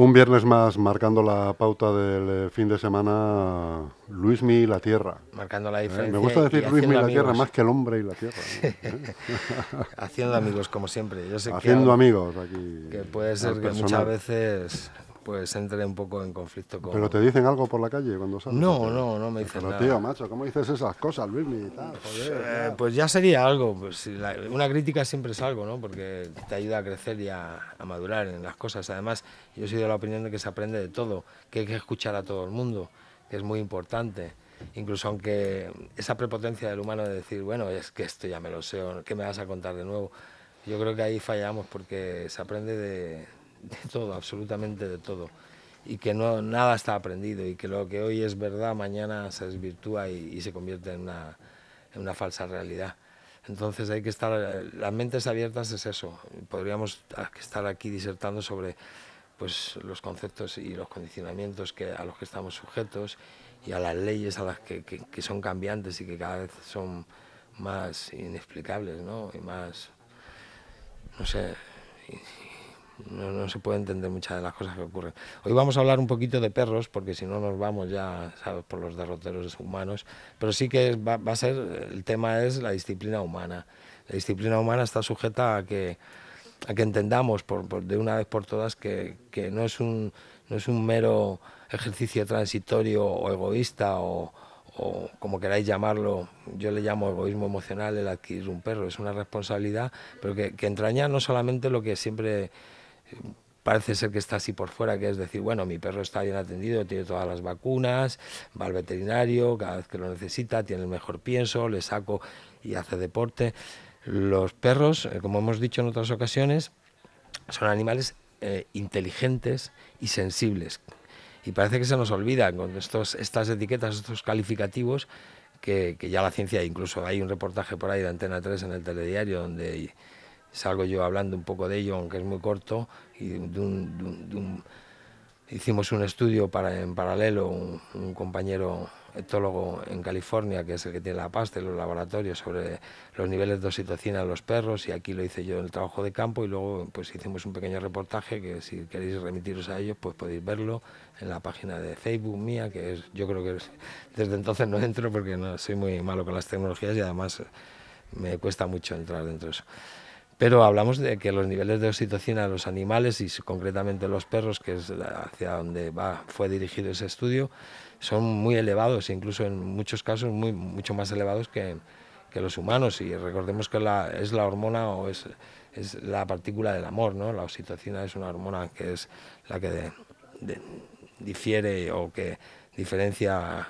Un viernes más marcando la pauta del eh, fin de semana, Luismi y la Tierra. Marcando la diferencia. Me gusta decir Luismi y la Tierra más que el hombre y la Tierra. haciendo amigos, como siempre. Yo sé haciendo amigos aquí. Que puede ser que muchas veces pues entre un poco en conflicto con... ¿Pero te dicen algo por la calle cuando sales? No, no, no me dicen Pero nada. tío, macho, ¿cómo dices esas cosas, Luis? Eh, pues ya sería algo. Pues, una crítica siempre es algo, ¿no? Porque te ayuda a crecer y a, madurar en las cosas. Además, yo soy de la opinión de que se aprende de todo, que hay que escuchar a todo el mundo, que es muy importante. Incluso aunque esa prepotencia del humano de decir, bueno, es que esto ya me lo sé, ¿qué me vas a contar de nuevo? Yo creo que ahí fallamos porque se aprende de, de todo, absolutamente de todo. Y que no, nada está aprendido y que lo que hoy es verdad, mañana se desvirtúa y, se convierte en una, en una falsa realidad. Entonces hay que estar, las mentes abiertas es eso. Podríamos estar aquí disertando sobre pues, los conceptos y los condicionamientos que, a los que estamos sujetos y a las leyes a las que, que, son cambiantes y que cada vez son más inexplicables ¿no? y más, no sé, no, se puede entender muchas de las cosas que ocurren. Hoy vamos a hablar un poquito de perros, porque si no nos vamos ya ¿sabes? por los derroteros humanos, pero sí que va, a ser, el tema es la disciplina humana. La disciplina humana está sujeta a que, a que entendamos por, de una vez por todas que, que, no, es un, no es un mero ejercicio transitorio o egoísta o, o como queráis llamarlo, yo le llamo egoísmo emocional el adquirir un perro, es una responsabilidad, pero que, que entraña no solamente lo que siempre parece ser que está así por fuera, que es decir, bueno, mi perro está bien atendido, tiene todas las vacunas, va al veterinario cada vez que lo necesita, tiene el mejor pienso, le saco y hace deporte. Los perros, eh, como hemos dicho en otras ocasiones, son animales eh, inteligentes y sensibles. Y parece que se nos olvida con estos, estas etiquetas, estos calificativos, que, que ya la ciencia, incluso hay un reportaje por ahí de Antena 3 en el telediario donde salgo yo hablando un poco de ello, aunque es muy corto, y hicimos un estudio para, en paralelo, un, compañero etólogo en California, que es el que tiene la pasta en los laboratorios, sobre los niveles de oxitocina en los perros, y aquí lo hice yo en el trabajo de campo, y luego pues hicimos un pequeño reportaje, que si queréis remitiros a ellos, pues podéis verlo en la página de Facebook mía, que es, yo creo que desde entonces no entro porque no soy muy malo con las tecnologías y además me cuesta mucho entrar dentro de eso. Pero hablamos de que los niveles de oxitocina de los animales y concretamente los perros, que es hacia donde fue dirigido ese estudio, son muy elevados, incluso en muchos casos mucho más elevados que, los humanos. Y recordemos que es la hormona o es, la partícula del amor, ¿no? La oxitocina es una hormona que es la que difiere o que diferencia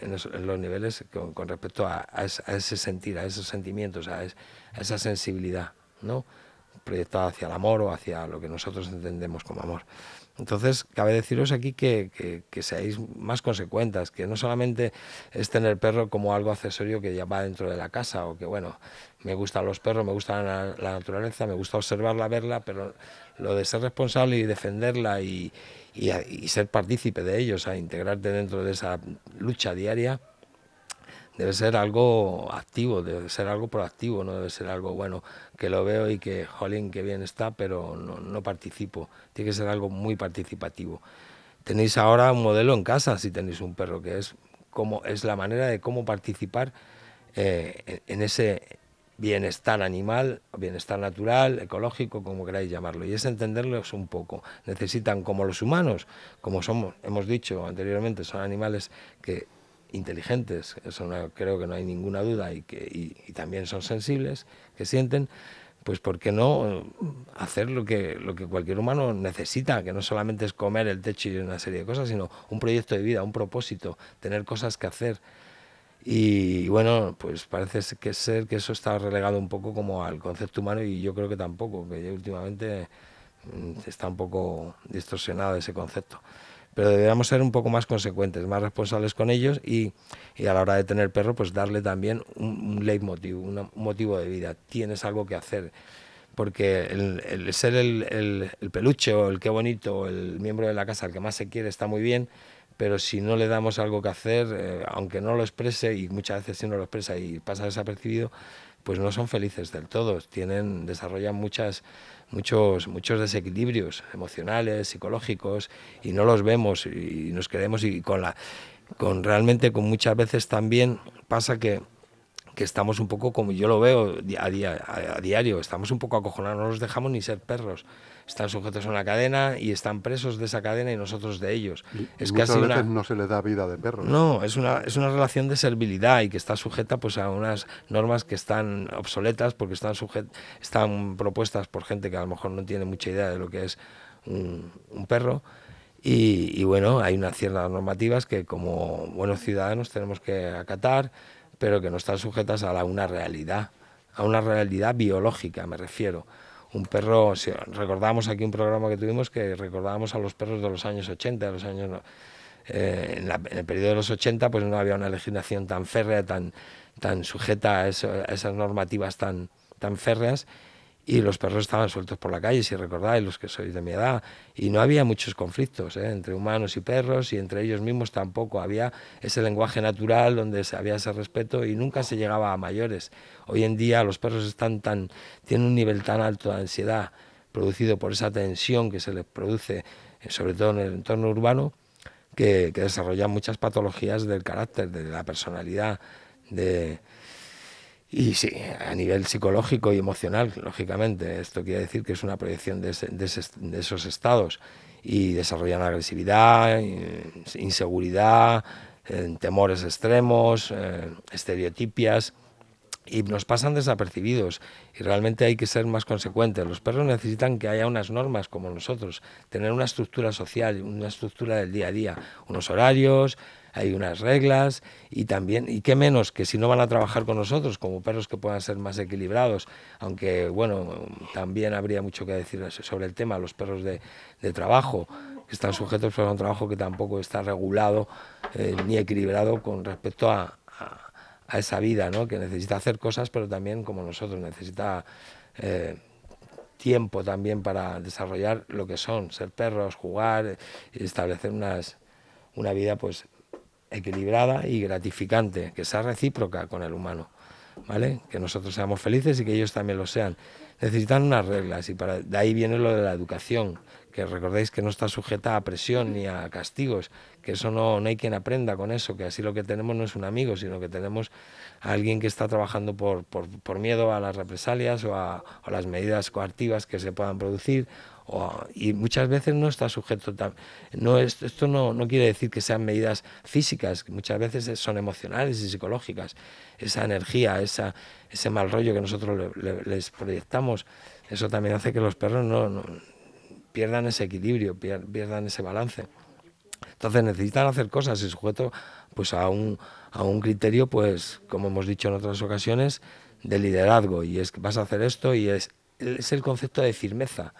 en, los niveles con, respecto a, ese sentir, a esos sentimientos, a, esa sensibilidad, ¿no? proyectada hacia el amor o hacia lo que nosotros entendemos como amor. Entonces, cabe deciros aquí que, que, seáis más consecuentes, que no solamente es tener perro como algo accesorio que ya va dentro de la casa, o que, bueno, me gustan los perros, me gusta la naturaleza, me gusta observarla, verla, pero lo de ser responsable y defenderla y, y, ser partícipe de ellos, a integrarte dentro de esa lucha diaria, debe ser algo activo, debe ser algo proactivo, no debe ser algo bueno que lo veo y que, jolín, qué bien está, pero no, no participo. Tiene que ser algo muy participativo. Tenéis ahora un modelo en casa si tenéis un perro, que es, como, es la manera de cómo participar eh, en ese bienestar animal, bienestar natural, ecológico, como queráis llamarlo, y es entenderlos un poco. Necesitan, como los humanos, como somos, hemos dicho anteriormente, son animales que inteligentes, eso creo que no hay ninguna duda, y que también son sensibles, que sienten, pues ¿por qué no hacer lo que, lo que cualquier humano necesita, que no solamente es comer el techo y una serie de cosas, sino un proyecto de vida, un propósito, tener cosas que hacer, y bueno, pues parece que ser que eso está relegado un poco como al concepto humano y yo creo que tampoco, que últimamente mm, está un poco distorsionado ese concepto. Pero deberíamos ser un poco más consecuentes, más responsables con ellos y, y a la hora de tener perro, pues darle también un, leitmotiv, un motivo de vida. Tienes algo que hacer porque el, ser el, el, el, peluche o el qué bonito, el miembro de la casa, el que más se quiere, está muy bien, pero si no le damos algo que hacer, eh, aunque no lo exprese, y muchas veces sí no lo expresa y pasa desapercibido, pues no son felices del todo, tienen, desarrollan muchas, muchos, muchos desequilibrios emocionales, psicológicos, y no los vemos y nos queremos y con la con realmente con muchas veces también pasa que que estamos un poco como yo lo veo a, día, a, diario, estamos un poco acojonados, no los dejamos ni ser perros. Están sujetos a una cadena y están presos de esa cadena y nosotros de ellos. es muchas veces no se les da vida de perro. No, es una, es una relación de servilidad y que está sujeta pues, a unas normas que están obsoletas porque están, sujet, están propuestas por gente que a lo mejor no tiene mucha idea de lo que es un, un perro. Y, y, bueno, hay unas ciertas normativas que como buenos ciudadanos tenemos que acatar pero que no están sujetas a una realidad, a una realidad biológica, me refiero. Un perro, si recordamos aquí un programa que tuvimos que recordábamos a los perros de los años 80, los años, eh, en, el periodo de los 80 pues no había una legislación tan férrea, tan, tan sujeta a, esas normativas tan, tan férreas y los perros estaban sueltos por la calle, si recordáis, los que sois de mi edad, y no había muchos conflictos ¿eh? entre humanos y perros, y entre ellos mismos tampoco. Había ese lenguaje natural donde había ese respeto y nunca se llegaba a mayores. Hoy en día los perros están tan, tienen un nivel tan alto de ansiedad producido por esa tensión que se les produce, eh, sobre todo en el entorno urbano, que, que desarrollan muchas patologías del carácter, de la personalidad, de y sí, a nivel psicológico y emocional, lógicamente, esto quiere decir que es una proyección de, esos estados y desarrollan agresividad, inseguridad, eh, temores extremos, eh, estereotipias y nos pasan desapercibidos y realmente hay que ser más consecuentes. Los perros necesitan que haya unas normas como nosotros, tener una estructura social, una estructura del día a día, unos horarios, hay unas reglas y también, y qué menos que si no van a trabajar con nosotros como perros que puedan ser más equilibrados, aunque bueno, también habría mucho que decir sobre el tema, los perros de, trabajo, que están sujetos a un trabajo que tampoco está regulado eh, ni equilibrado con respecto a, a, esa vida, ¿no? que necesita hacer cosas, pero también como nosotros necesita... Eh, tiempo también para desarrollar lo que son, ser perros, jugar establecer unas, una vida pues equilibrada y gratificante, que sea recíproca con el humano, ¿vale? Que nosotros seamos felices y que ellos también lo sean. Necesitan unas reglas y para, de ahí viene lo de la educación, que recordéis que no está sujeta a presión ni a castigos, que eso no, no hay quien aprenda con eso, que así lo que tenemos no es un amigo, sino que tenemos a alguien que está trabajando por, por, por miedo a las represalias o a, a las medidas coactivas que se puedan producir y muchas veces no está sujeto no esto no, no, quiere decir que sean medidas físicas muchas veces son emocionales y psicológicas. Esa energía esa, ese mal rollo que nosotros les proyectamos eso también hace que los perros no, pierdan ese equilibrio pierdan ese balance. Entonces necesitan hacer cosas y sujeto pues a un, a un criterio pues como hemos dicho en otras ocasiones de liderazgo. Y es que vas a hacer esto y es, es el concepto de firmeza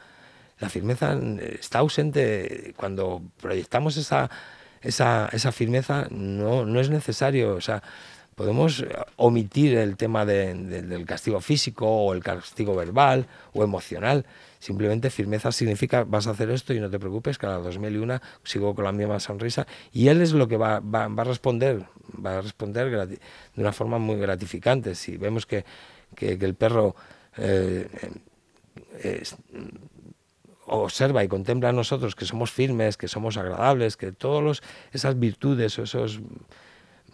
la firmeza está ausente cuando proyectamos esa, esa, esa firmeza, no, no es necesario, o sea, podemos omitir el tema del castigo físico o el castigo verbal o emocional. Simplemente firmeza significa vas a hacer esto y no te preocupes, que a la 2001 sigo con la misma sonrisa. Y él es lo que va, va, va a responder, va a responder de una forma muy gratificante. Si vemos que, que, el perro eh, observa y contempla a nosotros que somos firmes, que somos agradables, que todas esas virtudes o esos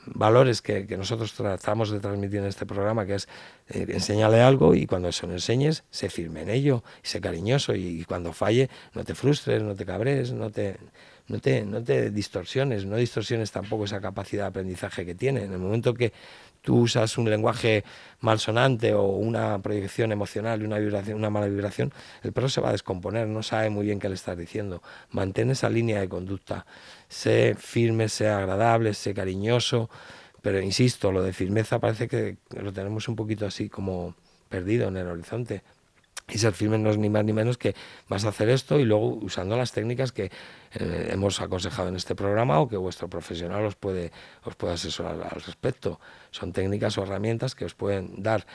valores que, nosotros tratamos de transmitir en este programa, que es eh, enseñarle algo y cuando se lo enseñes, se firme en ello, y sé cariñoso y, cuando falle, no te frustres, no te cabres, no te, no te, no te distorsiones, no distorsiones tampoco esa capacidad de aprendizaje que tiene. En el momento que tú usas un lenguaje malsonante o una proyección emocional y una, vibración, una mala vibración, el perro se va a descomponer, no sabe muy bien qué le estás diciendo. Mantén esa línea de conducta. Sé firme, sé agradable, sé cariñoso, pero insisto, lo de firmeza parece que lo tenemos un poquito así como perdido en el horizonte. Y ser firme no es ni más ni menos que vas a hacer esto y luego usando las técnicas que eh, hemos aconsejado en este programa o que vuestro profesional os puede, os puede asesorar al respecto. Son técnicas o herramientas que os pueden dar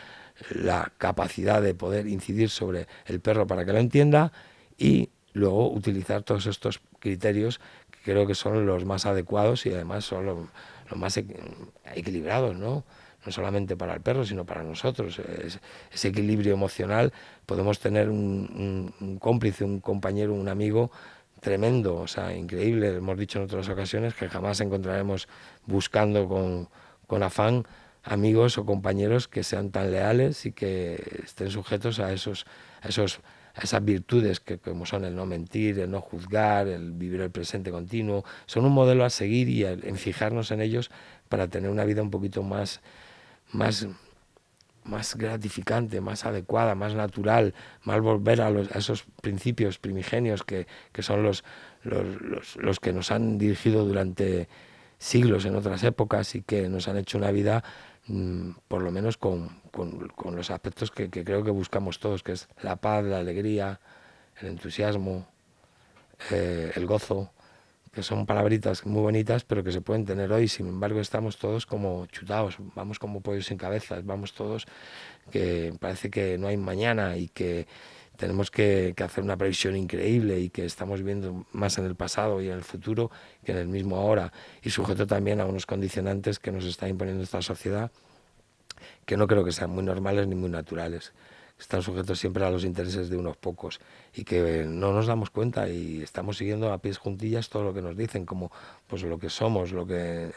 la capacidad de poder incidir sobre el perro para que lo entienda y luego utilizar todos estos criterios que creo que son los más adecuados y además son los, más equilibrados, ¿no? No solamente para el perro, sino para nosotros. ese equilibrio emocional, podemos tener un, cómplice, un compañero, un amigo tremendo, o sea, increíble. Hemos dicho en otras ocasiones que jamás encontraremos buscando con, con afán amigos o compañeros que sean tan leales y que estén sujetos a esos, a esos a esas virtudes que como son el no mentir, el no juzgar, el vivir el presente continuo, son un modelo a seguir y en fijarnos en ellos para tener una vida un poquito más, más, más gratificante, más adecuada, más natural, más volver a, los, a esos principios primigenios que, que son los, los, los, que nos han dirigido durante siglos en otras épocas y que nos han hecho una vida mm, por lo menos con, con, con los aspectos que, que, creo que buscamos todos, que es la paz, la alegría, el entusiasmo, eh, el gozo, que son palabritas muy bonitas, pero que se pueden tener hoy. Sin embargo, estamos todos como chutados, vamos como pollos sin cabezas, vamos todos que parece que no hay mañana y que tenemos que, hacer una previsión increíble y que estamos viendo más en el pasado y en el futuro que en el mismo ahora y sujeto también a unos condicionantes que nos está imponiendo esta sociedad que no creo que sean muy normales ni muy naturales están sujetos siempre a los intereses de unos pocos y que no nos damos cuenta y estamos siguiendo a pies juntillas todo lo que nos dicen, como pues lo que somos, lo que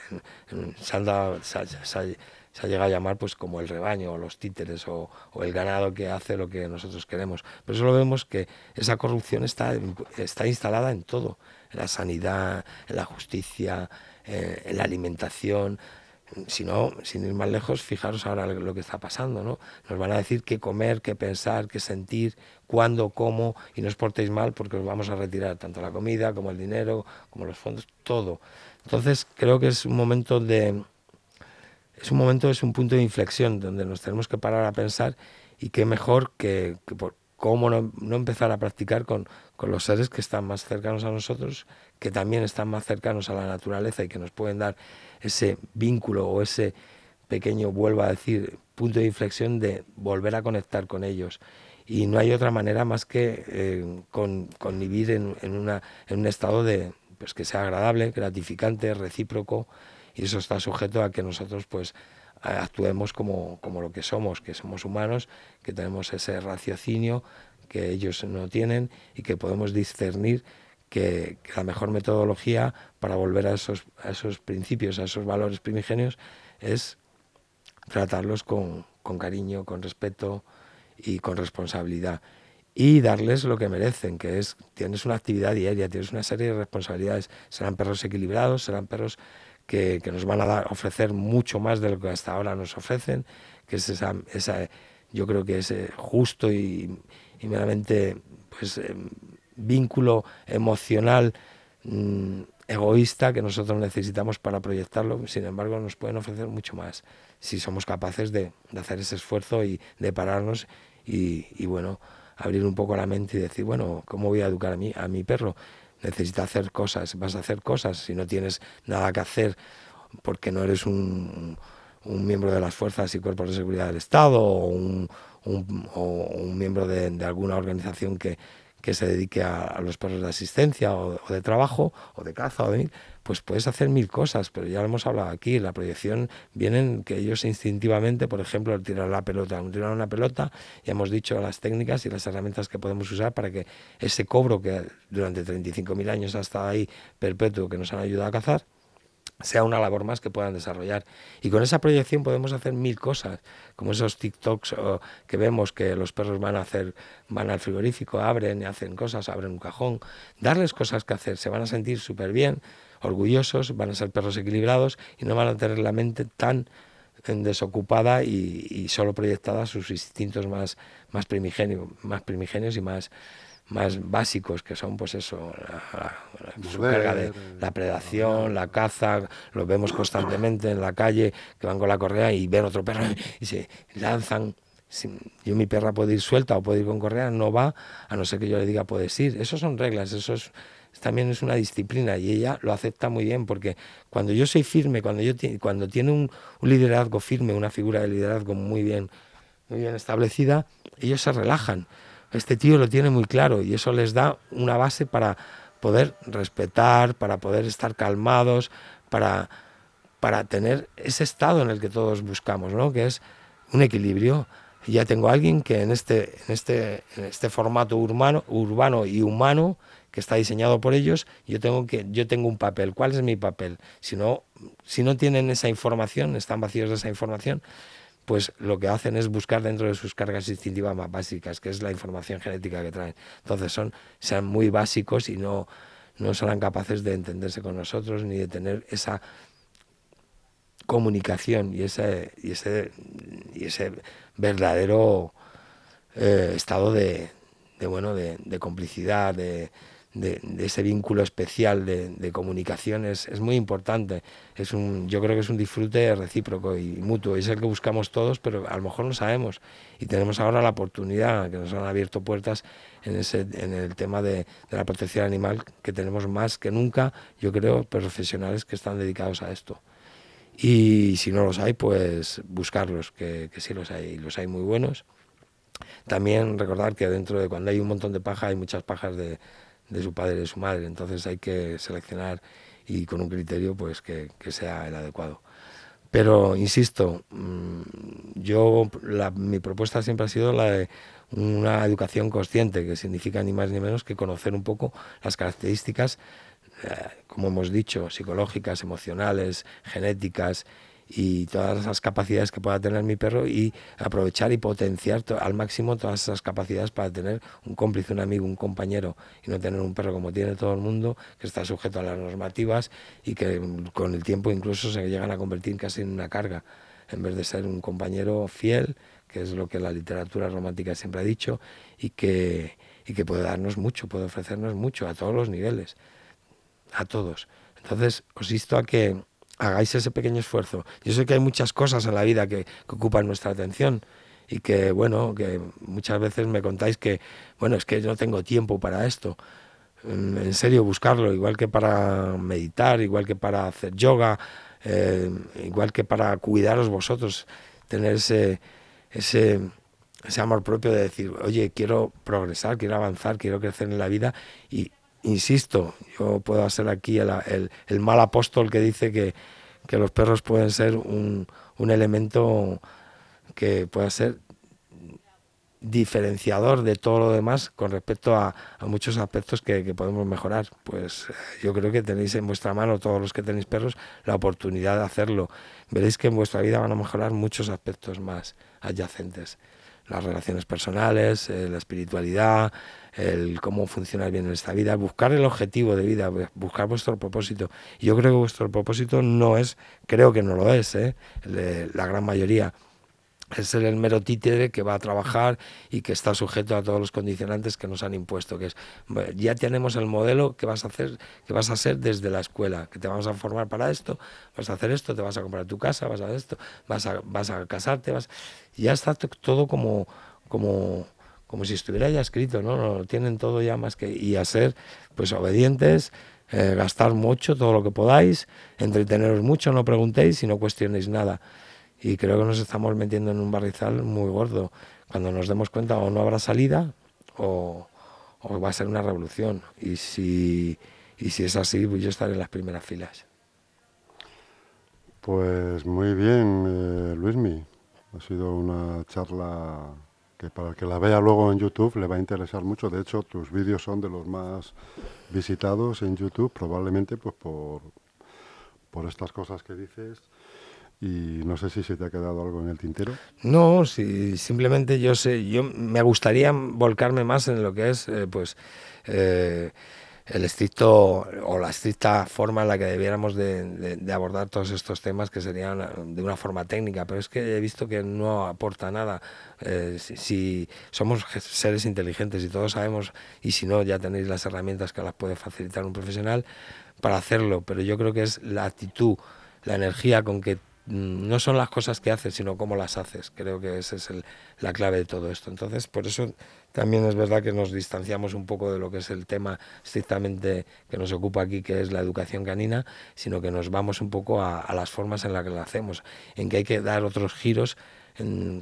se, ha, llegado a llamar pues como el rebaño o los títeres o, el ganado que hace lo que nosotros queremos. Pero solo vemos que esa corrupción está, está instalada en todo, en la sanidad, en la justicia, eh, en la alimentación, si no, sin ir más lejos, fijaros ahora lo que está pasando, ¿no? Nos van a decir qué comer, qué pensar, qué sentir, cuándo, cómo, y no os portéis mal porque os vamos a retirar tanto la comida como el dinero, como los fondos, todo. Entonces creo que es un momento de, es un momento, es un punto de inflexión donde nos tenemos que parar a pensar y qué mejor que, por, cómo no, empezar a practicar con, con los seres que están más cercanos a nosotros, que también están más cercanos a la naturaleza y que nos pueden dar ese vínculo o ese pequeño, vuelvo a decir, punto de inflexión de volver a conectar con ellos. Y no hay otra manera más que eh, con, en, en un estado de, pues, que sea agradable, gratificante, recíproco, y eso está sujeto a que nosotros pues actuemos como, como lo que somos, que somos humanos, que tenemos ese raciocinio que ellos no tienen y que podemos discernir que, la mejor metodología para volver a esos, a esos principios, a esos valores primigenios, es tratarlos con, con cariño, con respeto y con responsabilidad. Y darles lo que merecen, que es, tienes una actividad diaria, tienes una serie de responsabilidades. Serán perros equilibrados, serán perros que, nos van a dar, ofrecer mucho más de lo que hasta ahora nos ofrecen, que es esa, yo creo que es eh, justo y, meramente pues, em, vínculo emocional mm, egoísta que nosotros necesitamos para proyectarlo, sin embargo nos pueden ofrecer mucho más si somos capaces de, hacer ese esfuerzo y de pararnos y, bueno, abrir un poco la mente y decir, bueno, ¿cómo voy a educar a mi, a mi perro? Necesita hacer cosas, vas a hacer cosas, si no tienes nada que hacer porque no eres un, un miembro de las fuerzas y cuerpos de seguridad del Estado o un, un, miembro de alguna organización que, que se dedique a, los perros de asistencia o, de trabajo o de caza o de pues puedes hacer mil cosas, pero ya lo hemos hablado aquí, la proyección vienen que ellos instintivamente, por ejemplo, tirar la pelota, tirar una pelota, ya hemos dicho las técnicas y las herramientas que podemos usar para que ese cobro que durante 35.000 años ha estado ahí perpetuo, que nos han ayudado a cazar, sea una labor más que puedan desarrollar. Y con esa proyección podemos hacer mil cosas, como esos TikToks que vemos que los perros van a hacer, van al frigorífico, abren y hacen cosas, abren un cajón, darles cosas que hacer, se van a sentir súper bien, orgullosos, van a ser perros equilibrados y no van a tener la mente tan desocupada y, y solo proyectada a sus instintos más, más, primigenios, más primigenios y más más básicos que son pues eso la, su carga de la predación la caza los vemos constantemente en la calle que van con la correa y ven otro perro y se lanzan. Yo mi perra puede ir suelta o puede ir con correa no va a no ser que yo le diga puedes ir eso son reglas eso es, también es una disciplina y ella lo acepta muy bien porque cuando yo soy firme cuando yo cuando tiene un, un liderazgo firme una figura de liderazgo muy bien muy bien establecida ellos se relajan este tío lo tiene muy claro y eso les da una base para poder respetar, para poder estar calmados, para, para tener ese estado en el que todos buscamos, ¿no? que es un equilibrio. Ya tengo a alguien que en este, en este, este formato urbano, urbano y humano que está diseñado por ellos, yo tengo, que, yo tengo un papel. ¿Cuál es mi papel? Si no, si no tienen esa información, están vacíos de esa información, pues lo que hacen es buscar dentro de sus cargas instintivas más básicas, que es la información genética que traen. Entonces son, sean muy básicos y no, no serán capaces de entenderse con nosotros ni de tener esa comunicación y ese, y ese, y ese verdadero eh, estado de, de, bueno, de, de complicidad, de, de, ese vínculo especial de, comunicación es, muy importante. Es un, yo creo que es un disfrute recíproco y mutuo. Es el que buscamos todos, pero a lo mejor no sabemos. Y tenemos ahora la oportunidad, que nos han abierto puertas en, ese, en el tema de, la protección animal, que tenemos más que nunca, yo creo, profesionales que están dedicados a esto. Y si no los hay, pues buscarlos, que, que sí los hay, los hay muy buenos. También recordar que dentro de cuando hay un montón de paja hay muchas pajas de, de su padre y de su madre. Entonces hay que seleccionar y con un criterio pues que, sea el adecuado. Pero insisto, mm, yo mi propuesta siempre ha sido la de una educación consciente, que significa ni más ni menos que conocer un poco las características, eh, como hemos dicho, psicológicas, emocionales, genéticas y todas esas capacidades que pueda tener mi perro y aprovechar y potenciar al máximo todas esas capacidades para tener un cómplice, un amigo, un compañero y no tener un perro como tiene todo el mundo, que está sujeto a las normativas y que con el tiempo incluso se llegan a convertir casi en una carga, en vez de ser un compañero fiel, que es lo que la literatura romántica siempre ha dicho, y que, y que puede darnos mucho, puede ofrecernos mucho a todos los niveles, a todos. Entonces, os insto a que hagáis ese pequeño esfuerzo. Yo sé que hay muchas cosas en la vida que, ocupan nuestra atención y que, bueno, que muchas veces me contáis que, bueno, es que no tengo tiempo para esto. Mm, en serio, buscarlo, igual que para meditar, igual que para hacer yoga, eh, igual que para cuidaros vosotros, tener ese, ese, ese amor propio de decir, oye, quiero progresar, quiero avanzar, quiero crecer en la vida y, insisto, yo puedo ser aquí el, el, mal apóstol que dice que, los perros pueden ser un, elemento que pueda ser diferenciador de todo lo demás con respecto a, a muchos aspectos que, que, podemos mejorar. Pues eh, yo creo que tenéis en vuestra mano, todos los que tenéis perros, la oportunidad de hacerlo. Veréis que en vuestra vida van a mejorar muchos aspectos más adyacentes las relaciones personales, eh, la espiritualidad, el cómo funcionar bien en esta vida, buscar el objetivo de vida, buscar vuestro propósito. Yo creo que vuestro propósito no es, creo que no lo es, ¿eh? la gran mayoría es el mero títere que va a trabajar y que está sujeto a todos los condicionantes que nos han impuesto, que es ya tenemos el modelo que vas a hacer, que vas a hacer desde la escuela, que te vamos a formar para esto, vas a hacer esto, te vas a comprar tu casa, vas a hacer esto, vas a, vas a casarte, vas ya está todo como como como si estuviera ya escrito, ¿no? Tienen todo ya más que y a ser pues obedientes, eh, gastar mucho todo lo que podáis, entreteneros mucho, no preguntéis y no cuestionéis nada y creo que nos estamos metiendo en un barrizal muy gordo. Cuando nos demos cuenta o no habrá salida o, va a ser una revolución. Y si, y si es así, pues yo estaré en las primeras filas. Pues muy bien, eh, Luismi. Ha sido una charla que para el que la vea luego en YouTube le va a interesar mucho. De hecho, tus vídeos son de los más visitados en YouTube, probablemente pues por, por estas cosas que dices y no sé si se te ha quedado algo en el tintero. No, si simplemente yo sé, yo me gustaría volcarme más en lo que es, eh, pues, eh, el estricto o la estricta forma en la que debiéramos de, abordar todos estos temas que serían de una forma técnica, pero es que he visto que no aporta nada. Eh, si, somos seres inteligentes y todos sabemos, y si no, ya tenéis las herramientas que las puede facilitar un profesional para hacerlo, pero yo creo que es la actitud, la energía con que no son las cosas que haces, sino cómo las haces. Creo que esa es la clave de todo esto. Entonces, por eso también es verdad que nos distanciamos un poco de lo que es el tema estrictamente que nos ocupa aquí, que es la educación canina, sino que nos vamos un poco a, las formas en las que la hacemos, en que hay que dar otros giros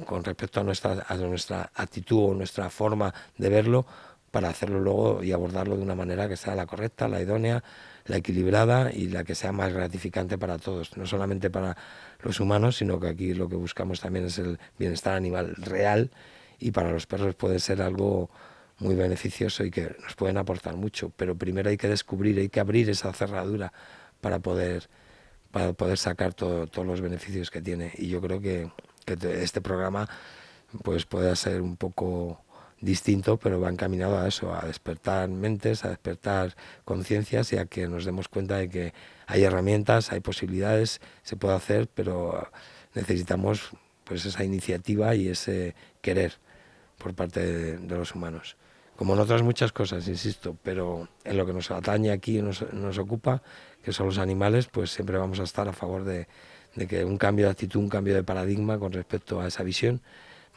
con respecto a nuestra, a nuestra actitud o nuestra forma de verlo para hacerlo luego y abordarlo de una manera que sea la correcta, la idónea, la equilibrada y la que sea más gratificante para todos, no solamente para los humanos, sino que aquí lo que buscamos también es el bienestar animal real y para los perros puede ser algo muy beneficioso y que nos pueden aportar mucho, pero primero hay que descubrir, hay que abrir esa cerradura para poder para poder sacar todos los beneficios que tiene. Y yo creo que, que este programa pues puede ser un poco distinto, pero va encaminado a eso, a despertar mentes, a despertar conciencias y a que nos demos cuenta de que hay herramientas, hay posibilidades, se puede hacer, pero necesitamos pues esa iniciativa y ese querer por parte de, los humanos. Como en otras muchas cosas, insisto, pero en lo que nos atañe aquí, nos, nos ocupa, que son los animales, pues siempre vamos a estar a favor de, de que un cambio de actitud, un cambio de paradigma con respecto a esa visión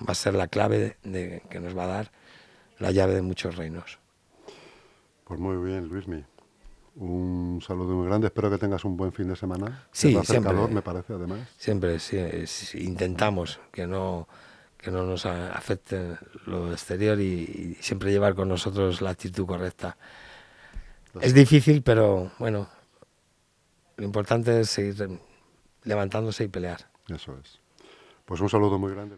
va a ser la clave de, que nos va a dar la llave de muchos reinos. Pues muy bien, Luismi. Un saludo muy grande. Espero que tengas un buen fin de semana. Sí, siempre. calor, me parece, además. Siempre, sí, intentamos que no que no nos afecte lo exterior y, siempre llevar con nosotros la actitud correcta. Es difícil, pero bueno, lo importante es seguir levantándose y pelear. Eso es. Pues un saludo muy grande.